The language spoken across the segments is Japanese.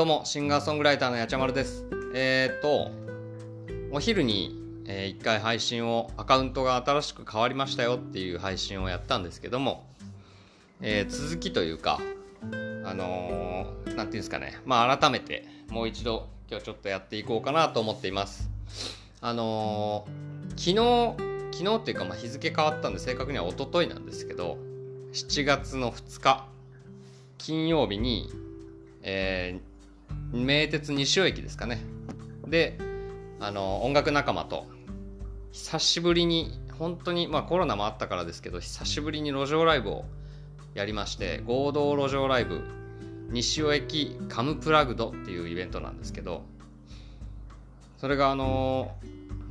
どうも、シンガーソングライターのやちゃまるです。えー、っと、お昼に、えー、一回配信を、アカウントが新しく変わりましたよっていう配信をやったんですけども、えー、続きというか、あのー、ていうんですかね、まあ改めて、もう一度、今日ちょっとやっていこうかなと思っています。あのー、昨日、昨日っていうか、まあ、日付変わったんで、正確には一昨日なんですけど、7月の2日、金曜日に、えー、名鉄西尾駅ですかね。で、あの、音楽仲間と、久しぶりに、本当に、まあコロナもあったからですけど、久しぶりに路上ライブをやりまして、合同路上ライブ、西尾駅カムプラグドっていうイベントなんですけど、それがあの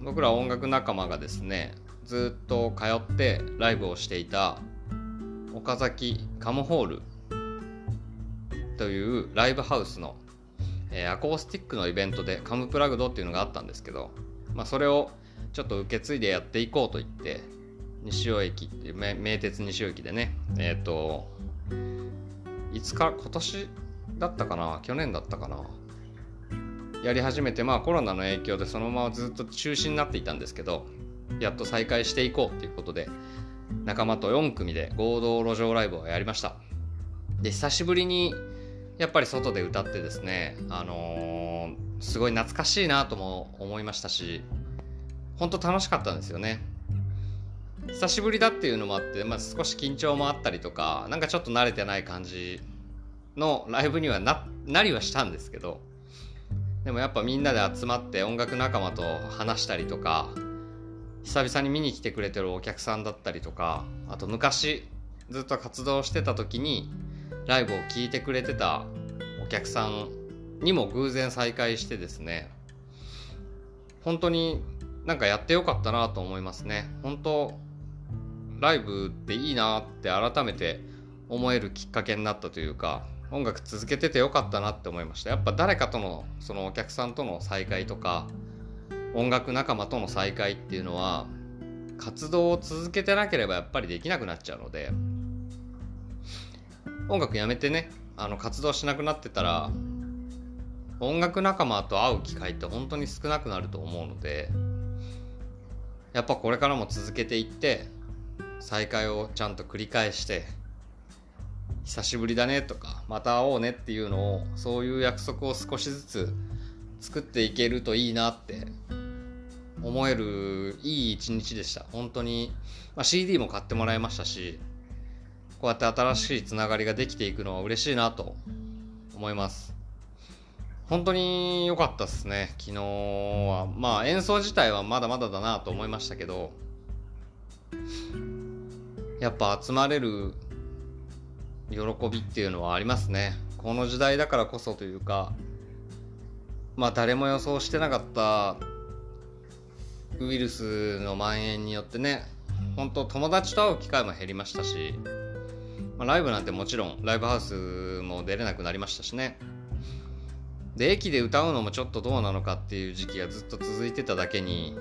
僕ら音楽仲間がですね、ずっと通ってライブをしていた岡崎カムホールというライブハウスの、えー、アコースティックのイベントでカムプラグドっていうのがあったんですけど、まあ、それをちょっと受け継いでやっていこうと言って西尾駅っていう名鉄西尾駅でねえっ、ー、といつか今年だったかな去年だったかなやり始めてまあコロナの影響でそのままずっと中止になっていたんですけどやっと再開していこうっていうことで仲間と4組で合同路上ライブをやりました。で久しぶりにやっぱり外で歌ってですね、あのー、すごい懐かしいなとも思いましたし、本当楽しかったんですよね。久しぶりだっていうのもあって、まあ、少し緊張もあったりとか、なんかちょっと慣れてない感じのライブにはななりはしたんですけど、でもやっぱみんなで集まって音楽仲間と話したりとか、久々に見に来てくれてるお客さんだったりとか、あと昔ずっと活動してた時に、ライブを聴いてくれてたお客さんにも偶然再会してですね本当になんかやってよかったなと思いますね。本当ライブっていいなって改めて思えるきっかけになったというか音楽続けててよかったなって思いました。やっぱ誰かとのそのお客さんとの再会とか音楽仲間との再会っていうのは活動を続けてなければやっぱりできなくなっちゃうので音楽やめてねあの活動しなくなってたら音楽仲間と会う機会って本当に少なくなると思うのでやっぱこれからも続けていって再会をちゃんと繰り返して久しぶりだねとかまた会おうねっていうのをそういう約束を少しずつ作っていけるといいなって思えるいい一日でした。本当に、まあ、CD も買ってもらいましたしこうやって新しいつながりができていくのは嬉しいなと思います。本当に良かったですね、昨日は。まあ演奏自体はまだまだだなと思いましたけど、やっぱ集まれる喜びっていうのはありますね。この時代だからこそというか、まあ誰も予想してなかったウイルスの蔓延によってね、本当友達と会う機会も減りましたし、まあ、ライブなんてもちろんライブハウスも出れなくなりましたしね。で駅で歌うのもちょっとどうなのかっていう時期がずっと続いてただけに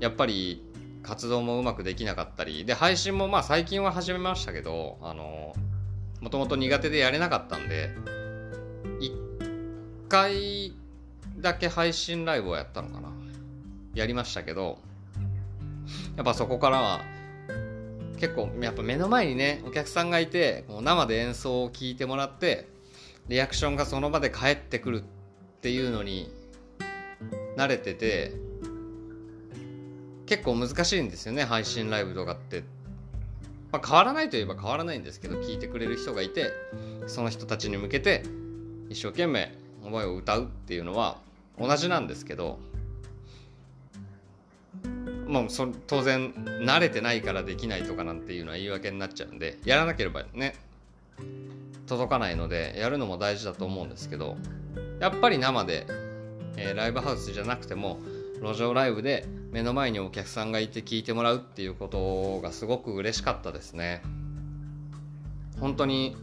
やっぱり活動もうまくできなかったりで配信もまあ最近は始めましたけどあのもともと苦手でやれなかったんで1回だけ配信ライブをやったのかな。やりましたけどやっぱそこからは結構やっぱ目の前にねお客さんがいてこう生で演奏を聴いてもらってリアクションがその場で返ってくるっていうのに慣れてて結構難しいんですよね配信ライブとかって、まあ、変わらないといえば変わらないんですけど聞いてくれる人がいてその人たちに向けて一生懸命思いを歌うっていうのは同じなんですけどまあ、そ当然慣れてないからできないとかなんていうのは言い訳になっちゃうんでやらなければね届かないのでやるのも大事だと思うんですけどやっぱり生で、えー、ライブハウスじゃなくても路上ライブで目の前にお客さんがいて聞いてもらうっていうことがすごく嬉しかったですね。本当に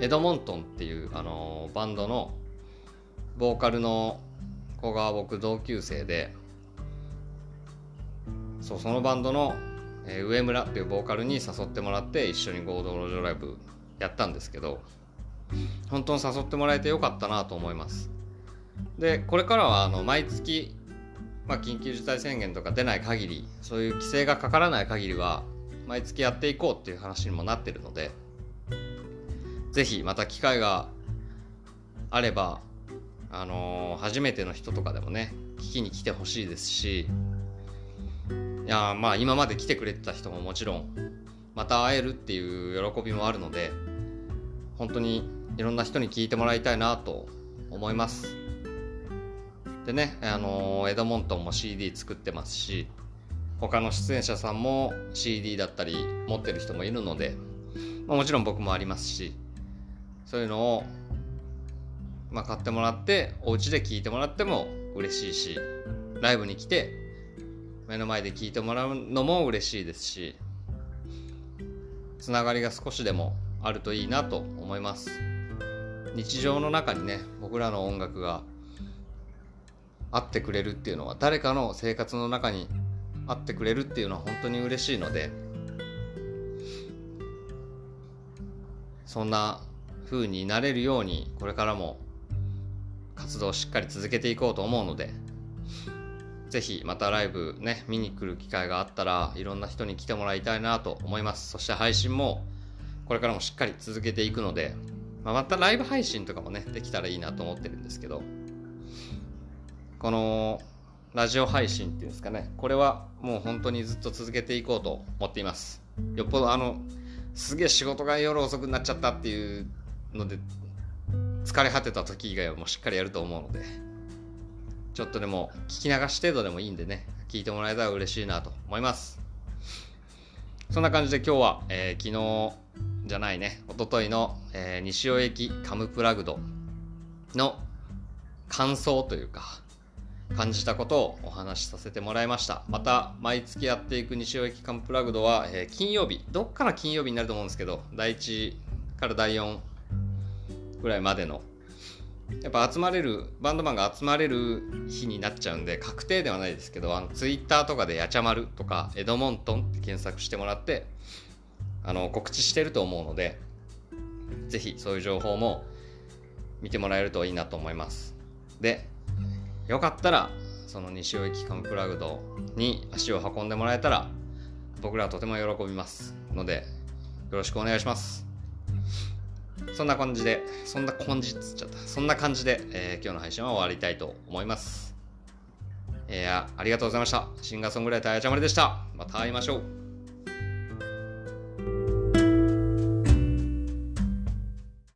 エドモントンっていう、あのー、バンドのボーカルの子が僕同級生でそうそのバンドの、えー、上村っていうボーカルに誘ってもらって一緒に合同路上ライブやったんですけど本当に誘ってもらえてよかったなと思います。でこれからはあの毎月、まあ、緊急事態宣言とか出ない限りそういう規制がかからない限りは毎月やっていこうっていう話にもなってるので是非また機会があればあのー、初めての人とかでもね聞きに来てほしいですしいやまあ今まで来てくれてた人ももちろんまた会えるっていう喜びもあるので本当にいろんな人に聞いてもらいたいなと思います。でねあの、エドモントンも CD 作ってますし他の出演者さんも CD だったり持ってる人もいるので、まあ、もちろん僕もありますしそういうのをまあ、買ってもらってお家で聞いてもらっても嬉しいしライブに来て目の前で聞いてもらうのも嬉しいですしつながりが少しでもあるといいなと思います。日常の中にね僕らの音楽があってくれるっていうのは誰かの生活の中にあってくれるっていうのは本当に嬉しいのでそんな風になれるようにこれからも活動をしっかり続けていこうと思うのでぜひまたライブね見に来る機会があったらいろんな人に来てもらいたいなと思います。そして配信もこれからもしっかり続けていくので、まあ、またライブ配信とかもねできたらいいなと思ってるんですけどこのラジオ配信っていうんですかねこれはもう本当にずっと続けていこうと思っています。よっぽどあのすげえ仕事が夜遅くなっちゃったっていうので疲れ果てた時以外はもうしっかりやると思うので、ちょっとでも聞き流し程度でもいいんでね、聞いてもらえたら嬉しいなと思います。そんな感じで今日は、えー、昨日じゃないね、おとといの、えー、西尾駅カムプラグドの感想というか、感じたことをお話しさせてもらいました。また、毎月やっていく西尾駅カムプラグドは、えー、金曜日、どっかの金曜日になると思うんですけど、第1から第4ぐらいまでのやっぱ集まれるバンドマンが集まれる日になっちゃうんで確定ではないですけどあのツイッターとかで「やちゃまる」とか「エドモントン」って検索してもらってあの告知してると思うので是非そういう情報も見てもらえるといいなと思います。でよかったらその西尾駅カンプラグドに足を運んでもらえたら僕らはとても喜びますのでよろしくお願いします。そんな感じで、そんな感じっつっちゃった。そんな感じで、えー、今日の配信は終わりたいと思います。えー、ありがとうございました。シンガーソングライターやちゃまりでした。また会いましょう。